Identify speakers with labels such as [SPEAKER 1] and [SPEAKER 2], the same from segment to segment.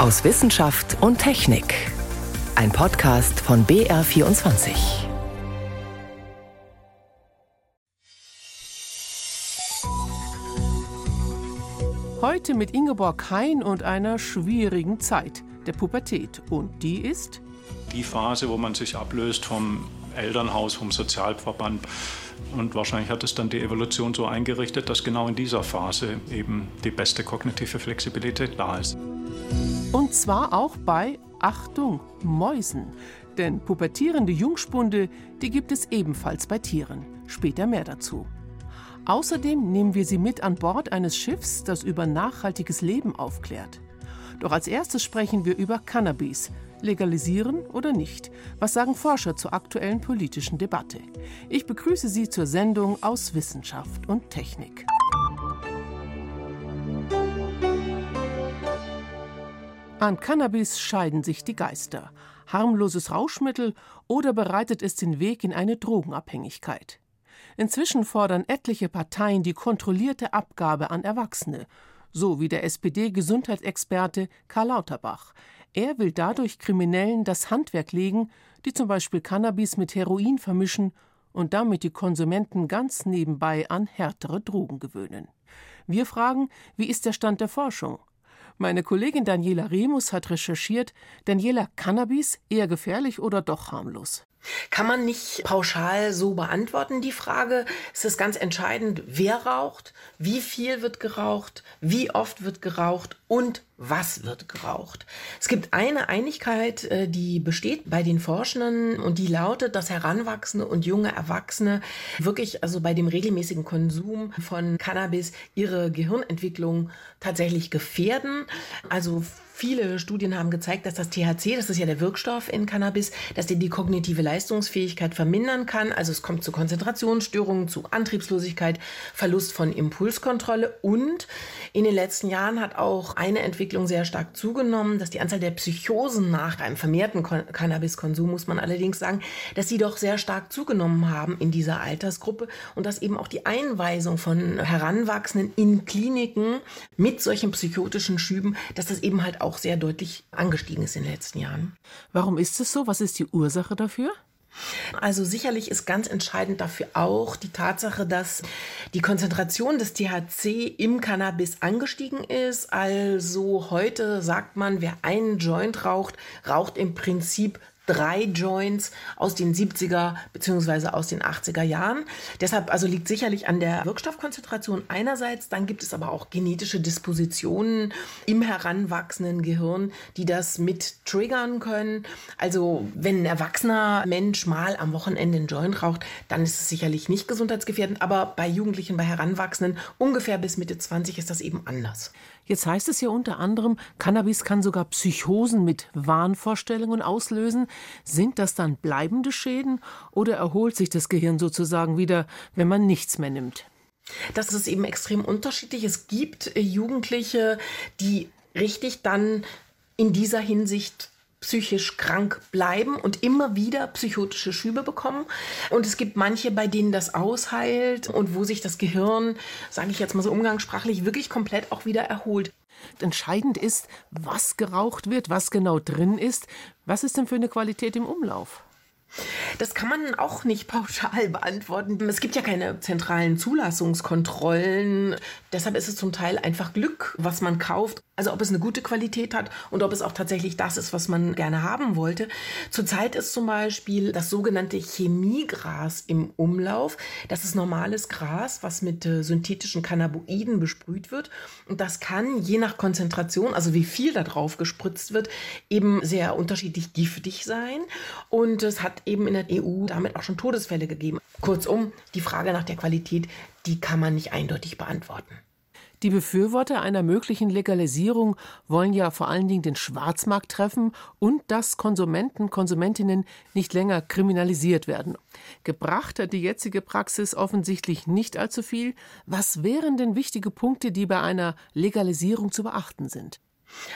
[SPEAKER 1] aus Wissenschaft und Technik. Ein Podcast von BR24.
[SPEAKER 2] Heute mit Ingeborg Hein und einer schwierigen Zeit, der Pubertät. Und die ist?
[SPEAKER 3] Die Phase, wo man sich ablöst vom Elternhaus, vom Sozialverband. Und wahrscheinlich hat es dann die Evolution so eingerichtet, dass genau in dieser Phase eben die beste kognitive Flexibilität da ist.
[SPEAKER 2] Und zwar auch bei, Achtung, Mäusen. Denn pubertierende Jungspunde, die gibt es ebenfalls bei Tieren. Später mehr dazu. Außerdem nehmen wir sie mit an Bord eines Schiffs, das über nachhaltiges Leben aufklärt. Doch als erstes sprechen wir über Cannabis. Legalisieren oder nicht? Was sagen Forscher zur aktuellen politischen Debatte? Ich begrüße Sie zur Sendung aus Wissenschaft und Technik. An Cannabis scheiden sich die Geister. Harmloses Rauschmittel oder bereitet es den Weg in eine Drogenabhängigkeit? Inzwischen fordern etliche Parteien die kontrollierte Abgabe an Erwachsene, so wie der SPD-Gesundheitsexperte Karl Lauterbach. Er will dadurch Kriminellen das Handwerk legen, die zum Beispiel Cannabis mit Heroin vermischen und damit die Konsumenten ganz nebenbei an härtere Drogen gewöhnen. Wir fragen, wie ist der Stand der Forschung? Meine Kollegin Daniela Remus hat recherchiert, Daniela, Cannabis eher gefährlich oder doch harmlos?
[SPEAKER 4] Kann man nicht pauschal so beantworten, die Frage. Es ist ganz entscheidend, wer raucht, wie viel wird geraucht, wie oft wird geraucht und was wird geraucht. Es gibt eine Einigkeit, äh, die besteht bei den Forschenden und die lautet, dass Heranwachsende und junge Erwachsene wirklich also bei dem regelmäßigen Konsum von Cannabis ihre Gehirnentwicklung tatsächlich gefährden. Also Viele Studien haben gezeigt, dass das THC, das ist ja der Wirkstoff in Cannabis, dass der die kognitive Leistungsfähigkeit vermindern kann. Also es kommt zu Konzentrationsstörungen, zu Antriebslosigkeit, Verlust von Impulskontrolle und in den letzten Jahren hat auch eine Entwicklung sehr stark zugenommen, dass die Anzahl der Psychosen nach einem vermehrten Cannabiskonsum, muss man allerdings sagen, dass sie doch sehr stark zugenommen haben in dieser Altersgruppe und dass eben auch die Einweisung von Heranwachsenden in Kliniken mit solchen psychotischen Schüben, dass das eben halt auch auch sehr deutlich angestiegen ist in den letzten Jahren.
[SPEAKER 2] Warum ist es so? Was ist die Ursache dafür?
[SPEAKER 4] Also sicherlich ist ganz entscheidend dafür auch die Tatsache, dass die Konzentration des THC im Cannabis angestiegen ist. Also heute sagt man, wer einen Joint raucht, raucht im Prinzip drei Joints aus den 70er bzw. aus den 80er Jahren. Deshalb also liegt sicherlich an der Wirkstoffkonzentration einerseits, dann gibt es aber auch genetische Dispositionen im heranwachsenden Gehirn, die das mit triggern können. Also wenn ein erwachsener Mensch mal am Wochenende einen Joint raucht, dann ist es sicherlich nicht gesundheitsgefährdend, aber bei Jugendlichen, bei Heranwachsenden ungefähr bis Mitte 20 ist das eben anders.
[SPEAKER 2] Jetzt heißt es ja unter anderem, Cannabis kann sogar Psychosen mit Wahnvorstellungen auslösen. Sind das dann bleibende Schäden oder erholt sich das Gehirn sozusagen wieder, wenn man nichts mehr nimmt?
[SPEAKER 4] Das ist eben extrem unterschiedlich. Es gibt äh, Jugendliche, die richtig dann in dieser Hinsicht psychisch krank bleiben und immer wieder psychotische Schübe bekommen. Und es gibt manche, bei denen das ausheilt und wo sich das Gehirn, sage ich jetzt mal so umgangssprachlich, wirklich komplett auch wieder erholt.
[SPEAKER 2] Entscheidend ist, was geraucht wird, was genau drin ist. Was ist denn für eine Qualität im Umlauf?
[SPEAKER 4] Das kann man auch nicht pauschal beantworten. Es gibt ja keine zentralen Zulassungskontrollen. Deshalb ist es zum Teil einfach Glück, was man kauft. Also ob es eine gute Qualität hat und ob es auch tatsächlich das ist, was man gerne haben wollte. Zurzeit ist zum Beispiel das sogenannte Chemiegras im Umlauf. Das ist normales Gras, was mit äh, synthetischen Cannabinoiden besprüht wird. Und das kann je nach Konzentration, also wie viel da drauf gespritzt wird, eben sehr unterschiedlich giftig sein. Und es hat eben in der EU damit auch schon Todesfälle gegeben. Kurzum, die Frage nach der Qualität, die kann man nicht eindeutig beantworten.
[SPEAKER 2] Die Befürworter einer möglichen Legalisierung wollen ja vor allen Dingen den Schwarzmarkt treffen und dass Konsumenten, Konsumentinnen nicht länger kriminalisiert werden. Gebracht hat die jetzige Praxis offensichtlich nicht allzu viel. Was wären denn wichtige Punkte, die bei einer Legalisierung zu beachten sind?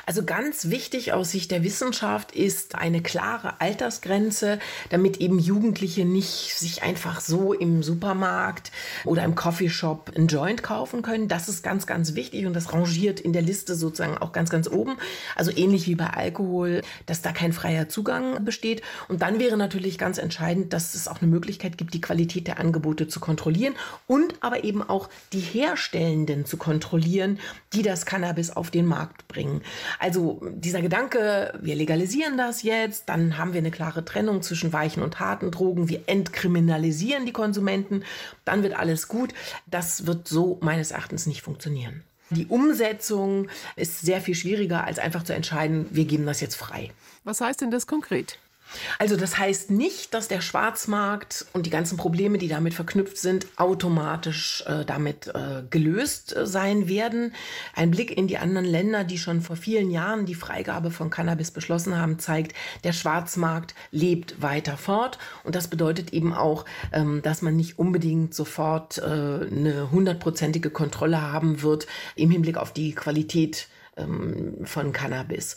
[SPEAKER 4] Also ganz wichtig aus Sicht der Wissenschaft ist eine klare Altersgrenze, damit eben Jugendliche nicht sich einfach so im Supermarkt oder im Coffeeshop ein Joint kaufen können. Das ist ganz, ganz wichtig und das rangiert in der Liste sozusagen auch ganz, ganz oben. Also ähnlich wie bei Alkohol, dass da kein freier Zugang besteht. Und dann wäre natürlich ganz entscheidend, dass es auch eine Möglichkeit gibt, die Qualität der Angebote zu kontrollieren und aber eben auch die Herstellenden zu kontrollieren, die das Cannabis auf den Markt bringen. Also dieser Gedanke, wir legalisieren das jetzt, dann haben wir eine klare Trennung zwischen weichen und harten Drogen, wir entkriminalisieren die Konsumenten, dann wird alles gut. Das wird so meines Erachtens nicht funktionieren. Die Umsetzung ist sehr viel schwieriger, als einfach zu entscheiden, wir geben das jetzt frei.
[SPEAKER 2] Was heißt denn das konkret?
[SPEAKER 4] Also das heißt nicht, dass der Schwarzmarkt und die ganzen Probleme, die damit verknüpft sind, automatisch äh, damit äh, gelöst äh, sein werden. Ein Blick in die anderen Länder, die schon vor vielen Jahren die Freigabe von Cannabis beschlossen haben, zeigt, der Schwarzmarkt lebt weiter fort. Und das bedeutet eben auch, ähm, dass man nicht unbedingt sofort äh, eine hundertprozentige Kontrolle haben wird im Hinblick auf die Qualität ähm, von Cannabis.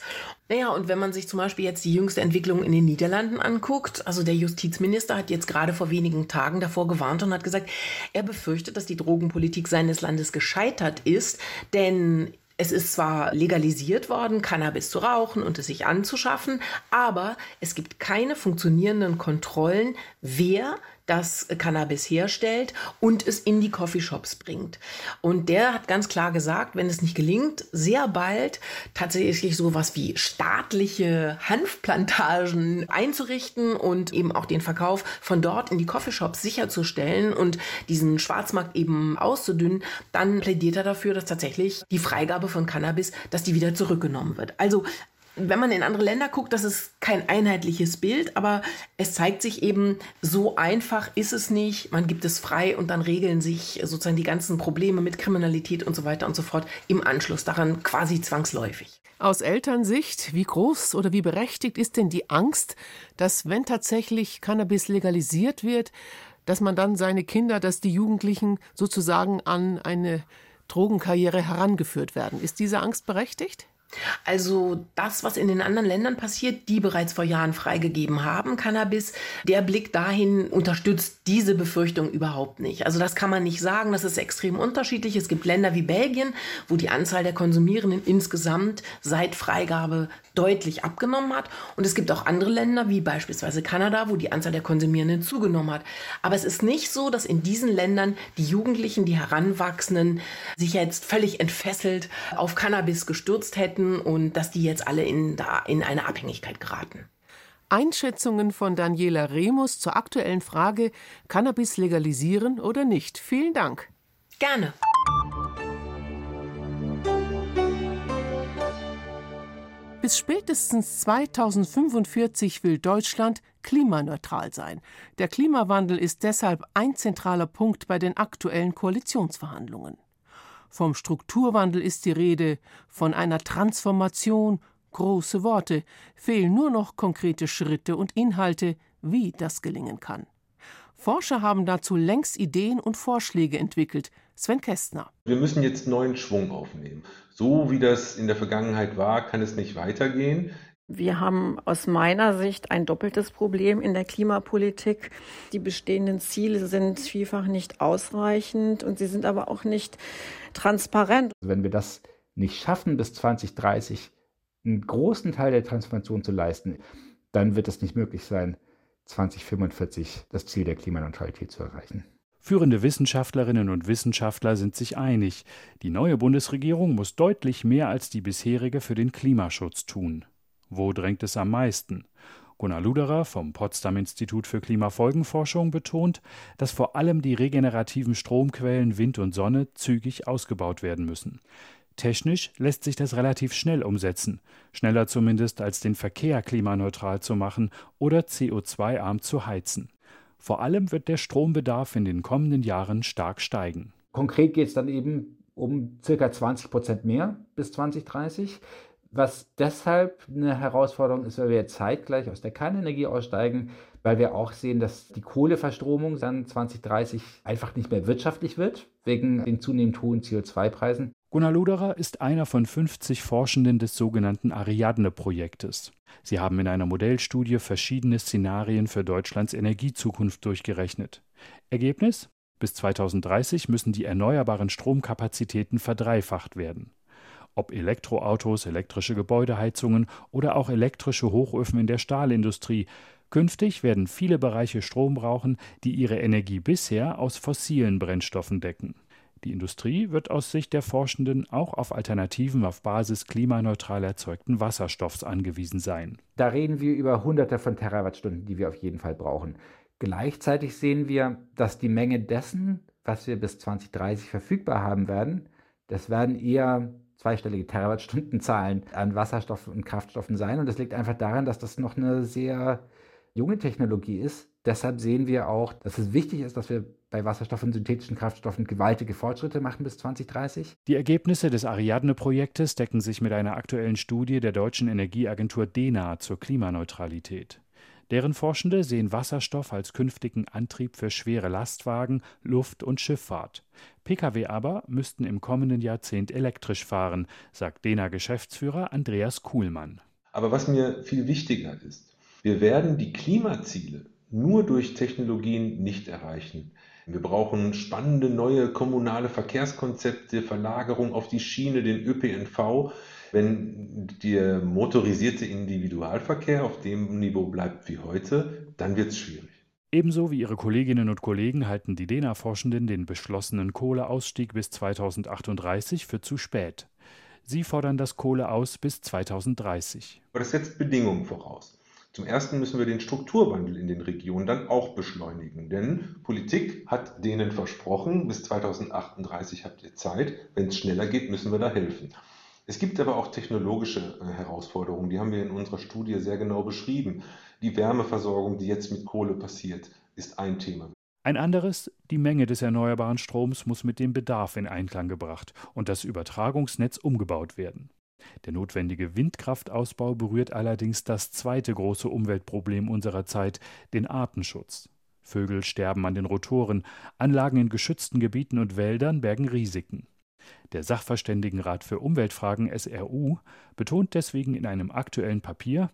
[SPEAKER 4] Naja, und wenn man sich zum Beispiel jetzt die jüngste Entwicklung in den Niederlanden anguckt, also der Justizminister hat jetzt gerade vor wenigen Tagen davor gewarnt und hat gesagt, er befürchtet, dass die Drogenpolitik seines Landes gescheitert ist, denn es ist zwar legalisiert worden, Cannabis zu rauchen und es sich anzuschaffen, aber es gibt keine funktionierenden Kontrollen, wer das Cannabis herstellt und es in die Coffeeshops bringt. Und der hat ganz klar gesagt, wenn es nicht gelingt, sehr bald tatsächlich sowas wie staatliche Hanfplantagen einzurichten und eben auch den Verkauf von dort in die Coffeeshops sicherzustellen und diesen Schwarzmarkt eben auszudünnen, dann plädiert er dafür, dass tatsächlich die Freigabe von Cannabis, dass die wieder zurückgenommen wird. Also wenn man in andere Länder guckt, das ist kein einheitliches Bild, aber es zeigt sich eben, so einfach ist es nicht. Man gibt es frei und dann regeln sich sozusagen die ganzen Probleme mit Kriminalität und so weiter und so fort im Anschluss daran quasi zwangsläufig.
[SPEAKER 2] Aus Elternsicht, wie groß oder wie berechtigt ist denn die Angst, dass wenn tatsächlich Cannabis legalisiert wird, dass man dann seine Kinder, dass die Jugendlichen sozusagen an eine Drogenkarriere herangeführt werden? Ist diese Angst berechtigt?
[SPEAKER 4] Also das, was in den anderen Ländern passiert, die bereits vor Jahren freigegeben haben, Cannabis, der Blick dahin unterstützt diese Befürchtung überhaupt nicht. Also das kann man nicht sagen, das ist extrem unterschiedlich. Es gibt Länder wie Belgien, wo die Anzahl der Konsumierenden insgesamt seit Freigabe deutlich abgenommen hat. Und es gibt auch andere Länder, wie beispielsweise Kanada, wo die Anzahl der Konsumierenden zugenommen hat. Aber es ist nicht so, dass in diesen Ländern die Jugendlichen, die Heranwachsenden sich jetzt völlig entfesselt auf Cannabis gestürzt hätten und dass die jetzt alle in, da, in eine Abhängigkeit geraten.
[SPEAKER 2] Einschätzungen von Daniela Remus zur aktuellen Frage Cannabis legalisieren oder nicht. Vielen Dank.
[SPEAKER 4] Gerne.
[SPEAKER 2] Bis spätestens 2045 will Deutschland klimaneutral sein. Der Klimawandel ist deshalb ein zentraler Punkt bei den aktuellen Koalitionsverhandlungen. Vom Strukturwandel ist die Rede, von einer Transformation, große Worte, fehlen nur noch konkrete Schritte und Inhalte, wie das gelingen kann. Forscher haben dazu längst Ideen und Vorschläge entwickelt. Sven Kästner.
[SPEAKER 5] Wir müssen jetzt neuen Schwung aufnehmen. So wie das in der Vergangenheit war, kann es nicht weitergehen.
[SPEAKER 6] Wir haben aus meiner Sicht ein doppeltes Problem in der Klimapolitik. Die bestehenden Ziele sind vielfach nicht ausreichend und sie sind aber auch nicht transparent.
[SPEAKER 7] Wenn wir das nicht schaffen, bis 2030 einen großen Teil der Transformation zu leisten, dann wird es nicht möglich sein, 2045 das Ziel der Klimaneutralität zu erreichen.
[SPEAKER 8] Führende Wissenschaftlerinnen und Wissenschaftler sind sich einig, die neue Bundesregierung muss deutlich mehr als die bisherige für den Klimaschutz tun. Wo drängt es am meisten? Gunnar Luderer vom Potsdam Institut für Klimafolgenforschung betont, dass vor allem die regenerativen Stromquellen Wind und Sonne zügig ausgebaut werden müssen. Technisch lässt sich das relativ schnell umsetzen, schneller zumindest als den Verkehr klimaneutral zu machen oder CO2-arm zu heizen. Vor allem wird der Strombedarf in den kommenden Jahren stark steigen.
[SPEAKER 7] Konkret geht es dann eben um circa 20 Prozent mehr bis 2030. Was deshalb eine Herausforderung ist, weil wir zeitgleich aus der Kernenergie aussteigen, weil wir auch sehen, dass die Kohleverstromung dann 2030 einfach nicht mehr wirtschaftlich wird, wegen den zunehmend hohen CO2-Preisen.
[SPEAKER 8] Gunnar Luderer ist einer von 50 Forschenden des sogenannten Ariadne-Projektes. Sie haben in einer Modellstudie verschiedene Szenarien für Deutschlands Energiezukunft durchgerechnet. Ergebnis? Bis 2030 müssen die erneuerbaren Stromkapazitäten verdreifacht werden. Ob Elektroautos, elektrische Gebäudeheizungen oder auch elektrische Hochöfen in der Stahlindustrie, künftig werden viele Bereiche Strom brauchen, die ihre Energie bisher aus fossilen Brennstoffen decken. Die Industrie wird aus Sicht der Forschenden auch auf Alternativen auf Basis klimaneutral erzeugten Wasserstoffs angewiesen sein.
[SPEAKER 7] Da reden wir über Hunderte von Terawattstunden, die wir auf jeden Fall brauchen. Gleichzeitig sehen wir, dass die Menge dessen, was wir bis 2030 verfügbar haben werden, das werden eher zweistellige Terawattstundenzahlen an Wasserstoffen und Kraftstoffen sein. Und das liegt einfach daran, dass das noch eine sehr junge Technologie ist. Deshalb sehen wir auch, dass es wichtig ist, dass wir bei Wasserstoff und synthetischen Kraftstoffen gewaltige Fortschritte machen bis 2030.
[SPEAKER 8] Die Ergebnisse des Ariadne-Projektes decken sich mit einer aktuellen Studie der deutschen Energieagentur DENA zur Klimaneutralität. Deren Forschende sehen Wasserstoff als künftigen Antrieb für schwere Lastwagen, Luft- und Schifffahrt. Pkw aber müssten im kommenden Jahrzehnt elektrisch fahren, sagt DENA-Geschäftsführer Andreas Kuhlmann.
[SPEAKER 5] Aber was mir viel wichtiger ist, wir werden die Klimaziele nur durch Technologien nicht erreichen. Wir brauchen spannende neue kommunale Verkehrskonzepte, Verlagerung auf die Schiene, den ÖPNV. Wenn der motorisierte Individualverkehr auf dem Niveau bleibt wie heute, dann wird es schwierig.
[SPEAKER 8] Ebenso wie ihre Kolleginnen und Kollegen halten die DENA-Forschenden den beschlossenen Kohleausstieg bis 2038 für zu spät. Sie fordern das Kohleaus bis 2030.
[SPEAKER 5] Aber das setzt Bedingungen voraus. Zum Ersten müssen wir den Strukturwandel in den Regionen dann auch beschleunigen, denn Politik hat denen versprochen, bis 2038 habt ihr Zeit. Wenn es schneller geht, müssen wir da helfen. Es gibt aber auch technologische äh, Herausforderungen, die haben wir in unserer Studie sehr genau beschrieben. Die Wärmeversorgung, die jetzt mit Kohle passiert, ist ein Thema.
[SPEAKER 8] Ein anderes, die Menge des erneuerbaren Stroms muss mit dem Bedarf in Einklang gebracht und das Übertragungsnetz umgebaut werden. Der notwendige Windkraftausbau berührt allerdings das zweite große Umweltproblem unserer Zeit, den Artenschutz. Vögel sterben an den Rotoren, Anlagen in geschützten Gebieten und Wäldern bergen Risiken. Der Sachverständigenrat für Umweltfragen SRU betont deswegen in einem aktuellen Papier,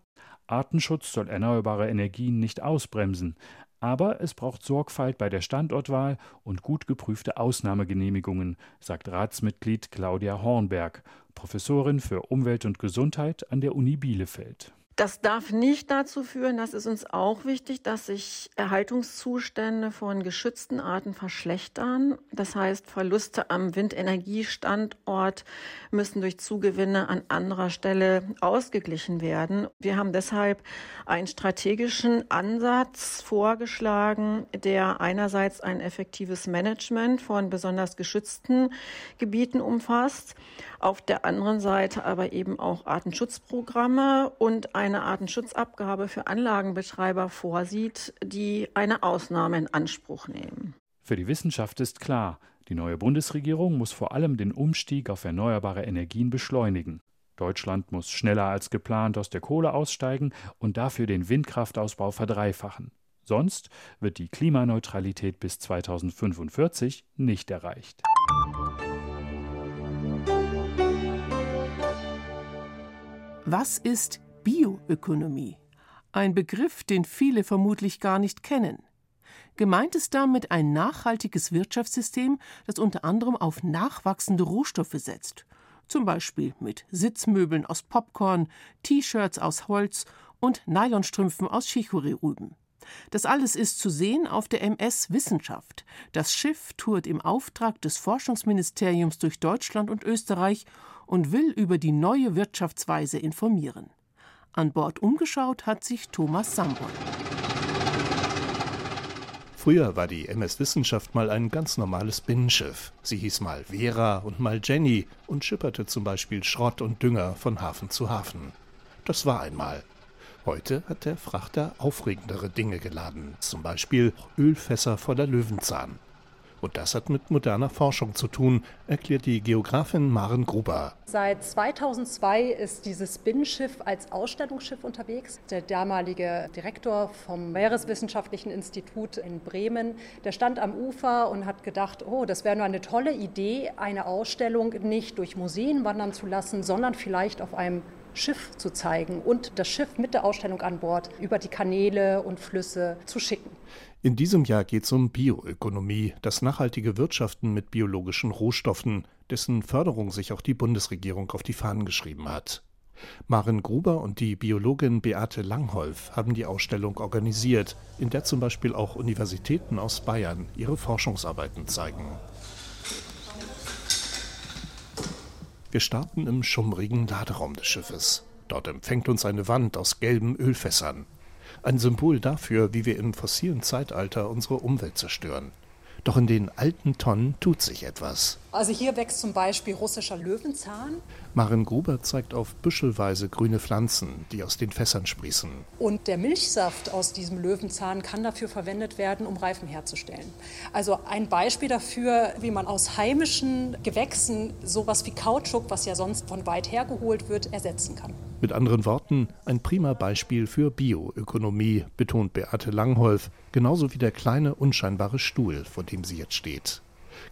[SPEAKER 8] Artenschutz soll erneuerbare Energien nicht ausbremsen, aber es braucht Sorgfalt bei der Standortwahl und gut geprüfte Ausnahmegenehmigungen, sagt Ratsmitglied Claudia Hornberg, Professorin für Umwelt und Gesundheit an der Uni Bielefeld.
[SPEAKER 6] Das darf nicht dazu führen, das ist uns auch wichtig, dass sich Erhaltungszustände von geschützten Arten verschlechtern. Das heißt, Verluste am Windenergiestandort müssen durch Zugewinne an anderer Stelle ausgeglichen werden. Wir haben deshalb einen strategischen Ansatz vorgeschlagen, der einerseits ein effektives Management von besonders geschützten Gebieten umfasst, auf der anderen Seite aber eben auch Artenschutzprogramme und eine Artenschutzabgabe für Anlagenbetreiber vorsieht, die eine Ausnahme in Anspruch nehmen.
[SPEAKER 8] Für die Wissenschaft ist klar, die neue Bundesregierung muss vor allem den Umstieg auf erneuerbare Energien beschleunigen. Deutschland muss schneller als geplant aus der Kohle aussteigen und dafür den Windkraftausbau verdreifachen. Sonst wird die Klimaneutralität bis 2045 nicht erreicht.
[SPEAKER 2] Was ist Bioökonomie. Ein Begriff, den viele vermutlich gar nicht kennen. Gemeint ist damit ein nachhaltiges Wirtschaftssystem, das unter anderem auf nachwachsende Rohstoffe setzt. Zum Beispiel mit Sitzmöbeln aus Popcorn, T-Shirts aus Holz und Nylonstrümpfen aus Chicorée-Rüben. Das alles ist zu sehen auf der MS Wissenschaft. Das Schiff tourt im Auftrag des Forschungsministeriums durch Deutschland und Österreich und will über die neue Wirtschaftsweise informieren. An Bord umgeschaut hat sich Thomas Sambol.
[SPEAKER 9] Früher war die MS Wissenschaft mal ein ganz normales Binnenschiff. Sie hieß mal Vera und mal Jenny und schipperte zum Beispiel Schrott und Dünger von Hafen zu Hafen. Das war einmal. Heute hat der Frachter aufregendere Dinge geladen, zum Beispiel Ölfässer voller Löwenzahn. Und das hat mit moderner Forschung zu tun, erklärt die Geografin Maren Gruber.
[SPEAKER 10] Seit 2002 ist dieses Binnenschiff als Ausstellungsschiff unterwegs. Der damalige Direktor vom Meereswissenschaftlichen Institut in Bremen, der stand am Ufer und hat gedacht, oh, das wäre nur eine tolle Idee, eine Ausstellung nicht durch Museen wandern zu lassen, sondern vielleicht auf einem Schiff zu zeigen und das Schiff mit der Ausstellung an Bord über die Kanäle und Flüsse zu schicken.
[SPEAKER 9] In diesem Jahr geht es um Bioökonomie, das nachhaltige Wirtschaften mit biologischen Rohstoffen, dessen Förderung sich auch die Bundesregierung auf die Fahnen geschrieben hat. Maren Gruber und die Biologin Beate Langholf haben die Ausstellung organisiert, in der zum Beispiel auch Universitäten aus Bayern ihre Forschungsarbeiten zeigen. Wir starten im schummrigen Laderaum des Schiffes. Dort empfängt uns eine Wand aus gelben Ölfässern. Ein Symbol dafür, wie wir im fossilen Zeitalter unsere Umwelt zerstören. Doch in den alten Tonnen tut sich etwas.
[SPEAKER 10] Also hier wächst zum Beispiel russischer Löwenzahn.
[SPEAKER 9] Maren Gruber zeigt auf büschelweise grüne Pflanzen, die aus den Fässern sprießen.
[SPEAKER 10] Und der Milchsaft aus diesem Löwenzahn kann dafür verwendet werden, um Reifen herzustellen. Also ein Beispiel dafür, wie man aus heimischen Gewächsen sowas wie Kautschuk, was ja sonst von weit her geholt wird, ersetzen kann.
[SPEAKER 9] Mit anderen Worten, ein prima Beispiel für Bioökonomie, betont Beate Langholf, genauso wie der kleine, unscheinbare Stuhl, vor dem sie jetzt steht.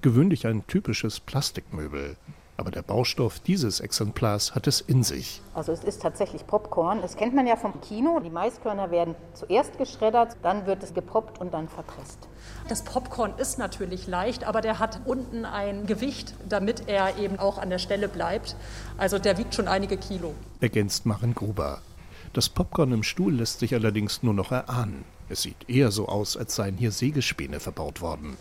[SPEAKER 9] Gewöhnlich ein typisches Plastikmöbel. Aber der Baustoff dieses Exemplars hat es in sich.
[SPEAKER 11] Also es ist tatsächlich Popcorn. Das kennt man ja vom Kino. Die Maiskörner werden zuerst geschreddert, dann wird es gepoppt und dann verpresst.
[SPEAKER 10] Das Popcorn ist natürlich leicht, aber der hat unten ein Gewicht, damit er eben auch an der Stelle bleibt. Also der wiegt schon einige Kilo.
[SPEAKER 9] Ergänzt Maren Gruber. Das Popcorn im Stuhl lässt sich allerdings nur noch erahnen. Es sieht eher so aus, als seien hier Sägespäne verbaut worden.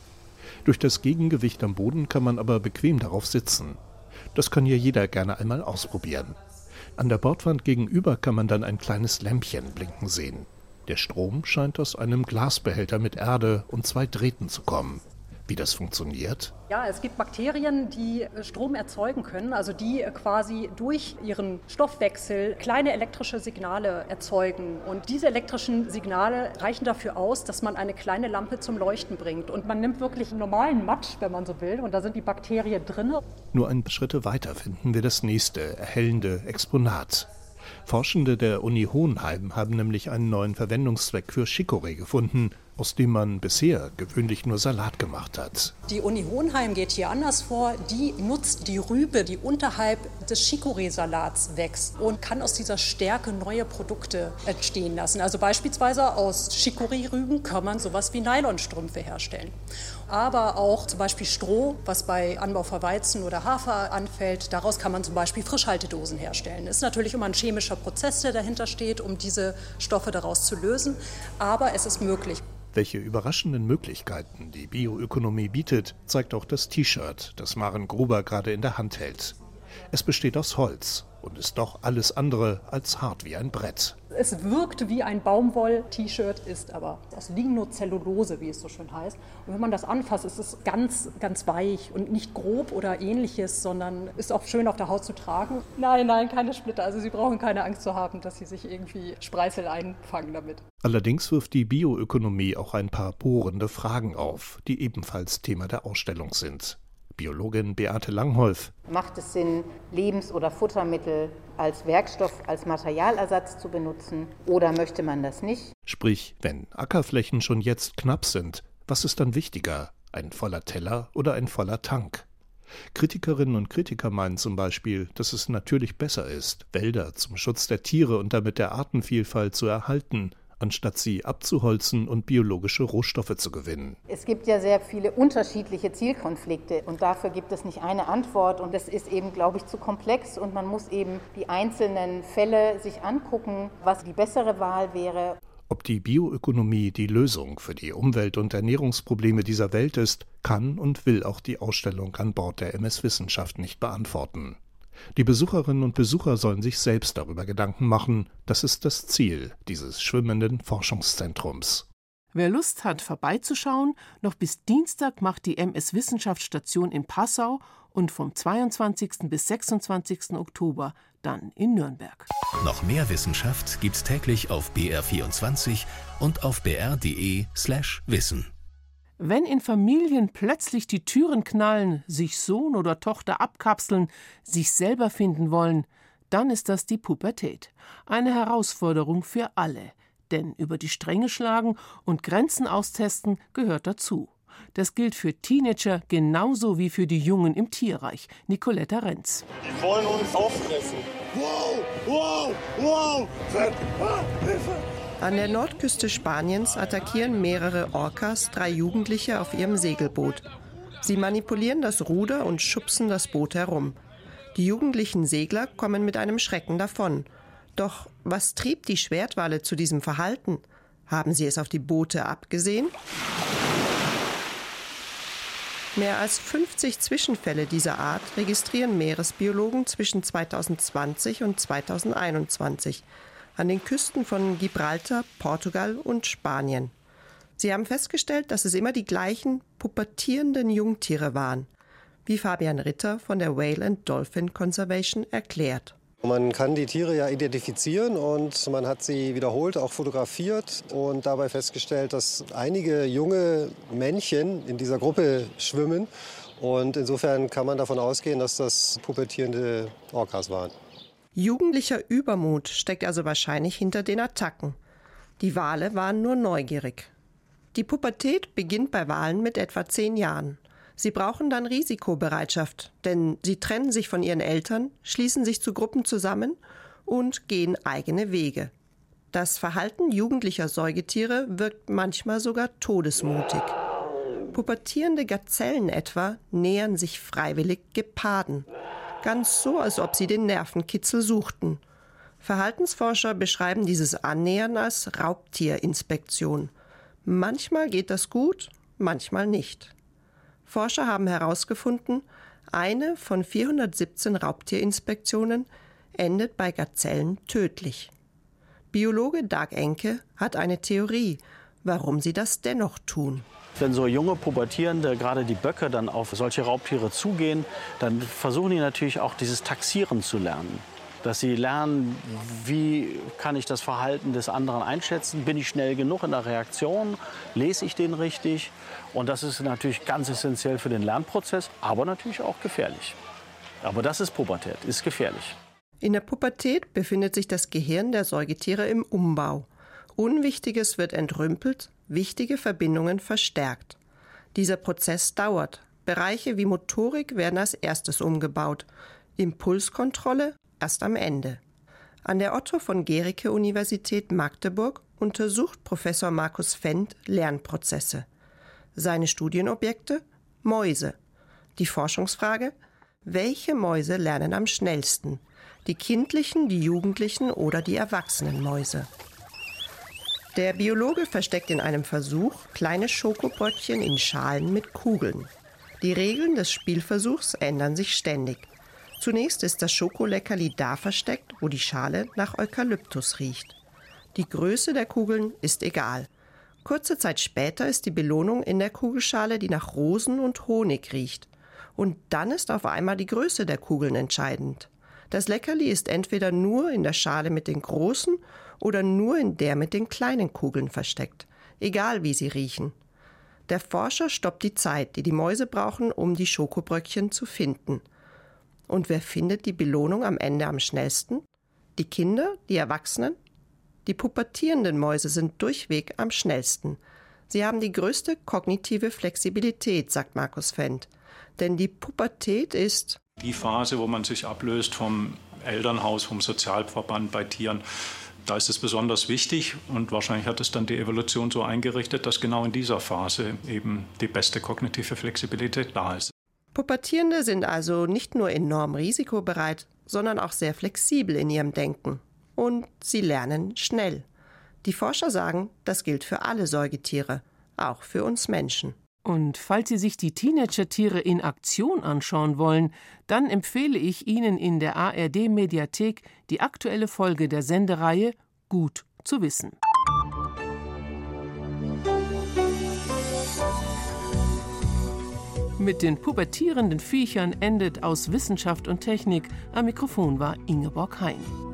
[SPEAKER 9] Durch das Gegengewicht am Boden kann man aber bequem darauf sitzen. Das kann hier jeder gerne einmal ausprobieren. An der Bordwand gegenüber kann man dann ein kleines Lämpchen blinken sehen. Der Strom scheint aus einem Glasbehälter mit Erde und zwei Drähten zu kommen. Wie das funktioniert?
[SPEAKER 10] Ja, es gibt Bakterien, die Strom erzeugen können, also die quasi durch ihren Stoffwechsel kleine elektrische Signale erzeugen. Und diese elektrischen Signale reichen dafür aus, dass man eine kleine Lampe zum Leuchten bringt. Und man nimmt wirklich einen normalen Matsch, wenn man so will, und da sind die Bakterien drin.
[SPEAKER 9] Nur ein paar Schritte weiter finden wir das nächste erhellende Exponat. Forschende der Uni Hohenheim haben nämlich einen neuen Verwendungszweck für Chicorée gefunden, aus dem man bisher gewöhnlich nur Salat gemacht hat.
[SPEAKER 10] Die Uni Hohenheim geht hier anders vor. Die nutzt die Rübe, die unterhalb des Chicorée-Salats wächst und kann aus dieser Stärke neue Produkte entstehen lassen. Also beispielsweise aus Chicorée-Rüben kann man sowas wie Nylonstrümpfe herstellen. Aber auch zum Beispiel Stroh, was bei Anbau für Weizen oder Hafer anfällt, daraus kann man zum Beispiel Frischhaltedosen herstellen. Ist natürlich immer ein chemischer Prozess, der dahinter steht, um diese Stoffe daraus zu lösen, aber es ist möglich.
[SPEAKER 9] Welche überraschenden Möglichkeiten die Bioökonomie bietet, zeigt auch das T-Shirt, das Maren Gruber gerade in der Hand hält. Es besteht aus Holz und ist doch alles andere als hart wie ein Brett.
[SPEAKER 10] Es wirkt wie ein Baumwoll-T-Shirt, ist aber aus Lignocellulose, wie es so schön heißt. Und wenn man das anfasst, ist es ganz, ganz weich und nicht grob oder ähnliches, sondern ist auch schön auf der Haut zu tragen. Nein, nein, keine Splitter. Also Sie brauchen keine Angst zu haben, dass Sie sich irgendwie Spreißel einfangen damit.
[SPEAKER 9] Allerdings wirft die Bioökonomie auch ein paar bohrende Fragen auf, die ebenfalls Thema der Ausstellung sind. Biologin Beate Langholf.
[SPEAKER 11] Macht es Sinn, Lebens- oder Futtermittel als Werkstoff, als Materialersatz zu benutzen oder möchte man das nicht?
[SPEAKER 9] Sprich, wenn Ackerflächen schon jetzt knapp sind, was ist dann wichtiger, ein voller Teller oder ein voller Tank? Kritikerinnen und Kritiker meinen zum Beispiel, dass es natürlich besser ist, Wälder zum Schutz der Tiere und damit der Artenvielfalt zu erhalten, anstatt sie abzuholzen und biologische Rohstoffe zu gewinnen.
[SPEAKER 11] Es gibt ja sehr viele unterschiedliche Zielkonflikte und dafür gibt es nicht eine Antwort und das ist eben, glaube ich, zu komplex und man muss eben die einzelnen Fälle sich angucken, was die bessere Wahl wäre.
[SPEAKER 9] Ob die Bioökonomie die Lösung für die Umwelt- und Ernährungsprobleme dieser Welt ist, kann und will auch die Ausstellung an Bord der MS Wissenschaft nicht beantworten. Die Besucherinnen und Besucher sollen sich selbst darüber Gedanken machen. Das ist das Ziel dieses schwimmenden Forschungszentrums.
[SPEAKER 2] Wer Lust hat, vorbeizuschauen, noch bis Dienstag macht die MS Wissenschaftsstation in Passau und vom 22. bis 26. Oktober dann in Nürnberg.
[SPEAKER 1] Noch mehr Wissenschaft gibt's täglich auf BR24 und auf br.de/wissen.
[SPEAKER 2] Wenn in Familien plötzlich die Türen knallen, sich Sohn oder Tochter abkapseln, sich selber finden wollen, dann ist das die Pubertät. Eine Herausforderung für alle. Denn über die Stränge schlagen und Grenzen austesten gehört dazu. Das gilt für Teenager genauso wie für die Jungen im Tierreich. Nicoletta Renz.
[SPEAKER 12] Die wollen uns auffressen. Wow, wow, wow. Ah,
[SPEAKER 13] Hilfe! An der Nordküste Spaniens attackieren mehrere Orcas drei Jugendliche auf ihrem Segelboot. Sie manipulieren das Ruder und schubsen das Boot herum. Die jugendlichen Segler kommen mit einem Schrecken davon. Doch was trieb die Schwertwale zu diesem Verhalten? Haben sie es auf die Boote abgesehen? Mehr als 50 Zwischenfälle dieser Art registrieren Meeresbiologen zwischen 2020 und 2021 an den Küsten von Gibraltar, Portugal und Spanien. Sie haben festgestellt, dass es immer die gleichen pubertierenden Jungtiere waren, wie Fabian Ritter von der Whale and Dolphin Conservation erklärt.
[SPEAKER 14] Man kann die Tiere ja identifizieren und man hat sie wiederholt auch fotografiert und dabei festgestellt, dass einige junge Männchen in dieser Gruppe schwimmen. Und insofern kann man davon ausgehen, dass das pubertierende Orcas waren.
[SPEAKER 13] Jugendlicher Übermut steckt also wahrscheinlich hinter den Attacken. Die Wale waren nur neugierig. Die Pubertät beginnt bei Walen mit etwa zehn Jahren. Sie brauchen dann Risikobereitschaft, denn sie trennen sich von ihren Eltern, schließen sich zu Gruppen zusammen und gehen eigene Wege. Das Verhalten jugendlicher Säugetiere wirkt manchmal sogar todesmutig. Pubertierende Gazellen etwa nähern sich freiwillig Geparden. Ganz so, als ob sie den Nervenkitzel suchten. Verhaltensforscher beschreiben dieses Annähern als Raubtierinspektion. Manchmal geht das gut, manchmal nicht. Forscher haben herausgefunden, eine von 417 Raubtierinspektionen endet bei Gazellen tödlich. Biologe Dag Enke hat eine Theorie, warum sie das dennoch tun.
[SPEAKER 15] Wenn so junge Pubertierende, gerade die Böcke, dann auf solche Raubtiere zugehen, dann versuchen die natürlich auch dieses Taxieren zu lernen dass sie lernen, wie kann ich das Verhalten des anderen einschätzen, bin ich schnell genug in der Reaktion, lese ich den richtig. Und das ist natürlich ganz essentiell für den Lernprozess, aber natürlich auch gefährlich. Aber das ist Pubertät, ist gefährlich.
[SPEAKER 13] In der Pubertät befindet sich das Gehirn der Säugetiere im Umbau. Unwichtiges wird entrümpelt, wichtige Verbindungen verstärkt. Dieser Prozess dauert. Bereiche wie Motorik werden als erstes umgebaut. Impulskontrolle erst am Ende. An der Otto von Gericke Universität Magdeburg untersucht Professor Markus Fendt Lernprozesse. Seine Studienobjekte Mäuse. Die Forschungsfrage welche Mäuse lernen am schnellsten? Die kindlichen, die jugendlichen oder die erwachsenen Mäuse? Der Biologe versteckt in einem Versuch kleine Schokobrötchen in Schalen mit Kugeln. Die Regeln des Spielversuchs ändern sich ständig. Zunächst ist das Schokoleckerli da versteckt, wo die Schale nach Eukalyptus riecht. Die Größe der Kugeln ist egal. Kurze Zeit später ist die Belohnung in der Kugelschale, die nach Rosen und Honig riecht. Und dann ist auf einmal die Größe der Kugeln entscheidend. Das Leckerli ist entweder nur in der Schale mit den großen oder nur in der mit den kleinen Kugeln versteckt, egal wie sie riechen. Der Forscher stoppt die Zeit, die die Mäuse brauchen, um die Schokobröckchen zu finden. Und wer findet die Belohnung am Ende am schnellsten? Die Kinder, die Erwachsenen? Die pubertierenden Mäuse sind durchweg am schnellsten. Sie haben die größte kognitive Flexibilität, sagt Markus Fendt. Denn die Pubertät ist
[SPEAKER 3] die Phase, wo man sich ablöst vom Elternhaus, vom Sozialverband bei Tieren. Da ist es besonders wichtig und wahrscheinlich hat es dann die Evolution so eingerichtet, dass genau in dieser Phase eben die beste kognitive Flexibilität da ist.
[SPEAKER 13] Pubertierende sind also nicht nur enorm risikobereit, sondern auch sehr flexibel in ihrem Denken. Und sie lernen schnell. Die Forscher sagen, das gilt für alle Säugetiere, auch für uns Menschen.
[SPEAKER 2] Und falls Sie sich die Teenager-Tiere in Aktion anschauen wollen, dann empfehle ich Ihnen in der ARD-Mediathek die aktuelle Folge der Sendereihe Gut zu wissen. Mit den pubertierenden Viechern endet aus Wissenschaft und Technik. Am Mikrofon war Ingeborg Hein.